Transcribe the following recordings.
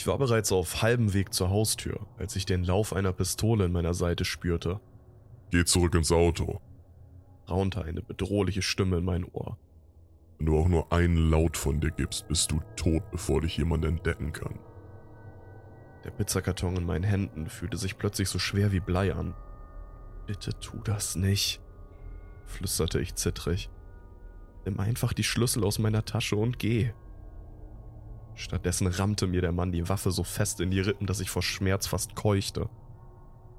Ich war bereits auf halbem Weg zur Haustür, als ich den Lauf einer Pistole in meiner Seite spürte. Geh zurück ins Auto, raunte eine bedrohliche Stimme in mein Ohr. Wenn du auch nur einen Laut von dir gibst, bist du tot, bevor dich jemand entdecken kann. Der Pizzakarton in meinen Händen fühlte sich plötzlich so schwer wie Blei an. Bitte tu das nicht, flüsterte ich zittrig. Nimm einfach die Schlüssel aus meiner Tasche und geh. Stattdessen rammte mir der Mann die Waffe so fest in die Rippen, dass ich vor Schmerz fast keuchte.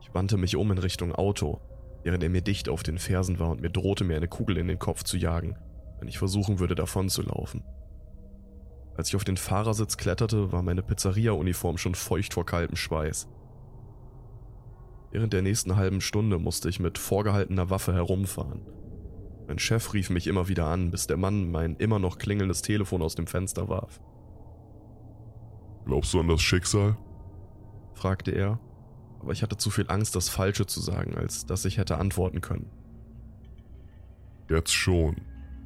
Ich wandte mich um in Richtung Auto, während er mir dicht auf den Fersen war und mir drohte, mir eine Kugel in den Kopf zu jagen, wenn ich versuchen würde, davon zu laufen. Als ich auf den Fahrersitz kletterte, war meine Pizzeria-Uniform schon feucht vor kaltem Schweiß. Während der nächsten halben Stunde musste ich mit vorgehaltener Waffe herumfahren. Mein Chef rief mich immer wieder an, bis der Mann mein immer noch klingelndes Telefon aus dem Fenster warf. Glaubst du an das Schicksal? fragte er, aber ich hatte zu viel Angst, das Falsche zu sagen, als dass ich hätte antworten können. Jetzt schon,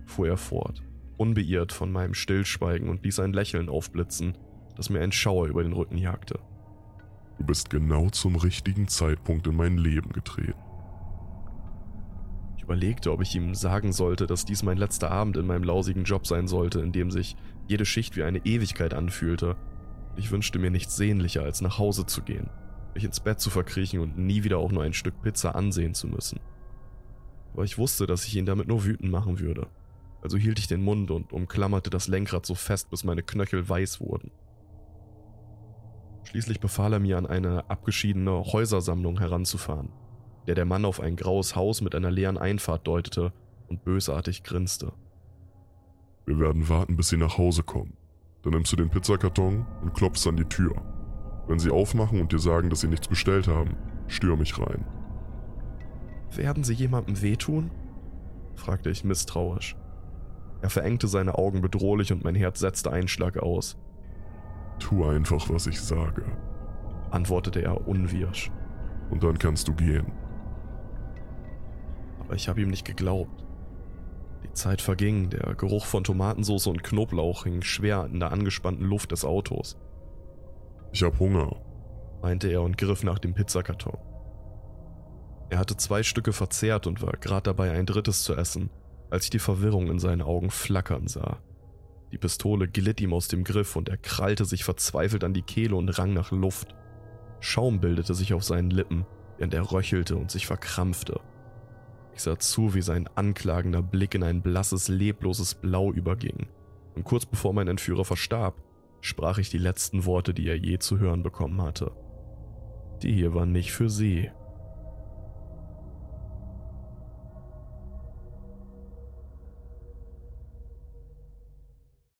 fuhr er fort, unbeirrt von meinem Stillschweigen und ließ ein Lächeln aufblitzen, das mir ein Schauer über den Rücken jagte. Du bist genau zum richtigen Zeitpunkt in mein Leben getreten. Ich überlegte, ob ich ihm sagen sollte, dass dies mein letzter Abend in meinem lausigen Job sein sollte, in dem sich jede Schicht wie eine Ewigkeit anfühlte. Ich wünschte mir nichts sehnlicher, als nach Hause zu gehen, mich ins Bett zu verkriechen und nie wieder auch nur ein Stück Pizza ansehen zu müssen. Aber ich wusste, dass ich ihn damit nur wütend machen würde. Also hielt ich den Mund und umklammerte das Lenkrad so fest, bis meine Knöchel weiß wurden. Schließlich befahl er mir, an eine abgeschiedene Häusersammlung heranzufahren, der der Mann auf ein graues Haus mit einer leeren Einfahrt deutete und bösartig grinste. Wir werden warten, bis Sie nach Hause kommen. Dann nimmst du den Pizzakarton und klopfst an die Tür. Wenn sie aufmachen und dir sagen, dass sie nichts bestellt haben, stör mich rein. Werden sie jemandem wehtun? fragte ich misstrauisch. Er verengte seine Augen bedrohlich und mein Herz setzte einen Schlag aus. Tu einfach, was ich sage, antwortete er unwirsch. Und dann kannst du gehen. Aber ich habe ihm nicht geglaubt. Zeit verging, der Geruch von Tomatensauce und Knoblauch hing schwer in der angespannten Luft des Autos. Ich hab Hunger, meinte er und griff nach dem Pizzakarton. Er hatte zwei Stücke verzehrt und war gerade dabei, ein drittes zu essen, als ich die Verwirrung in seinen Augen flackern sah. Die Pistole glitt ihm aus dem Griff und er krallte sich verzweifelt an die Kehle und rang nach Luft. Schaum bildete sich auf seinen Lippen, während er röchelte und sich verkrampfte. Ich sah zu, wie sein anklagender Blick in ein blasses, lebloses Blau überging. Und kurz bevor mein Entführer verstarb, sprach ich die letzten Worte, die er je zu hören bekommen hatte. Die hier waren nicht für Sie,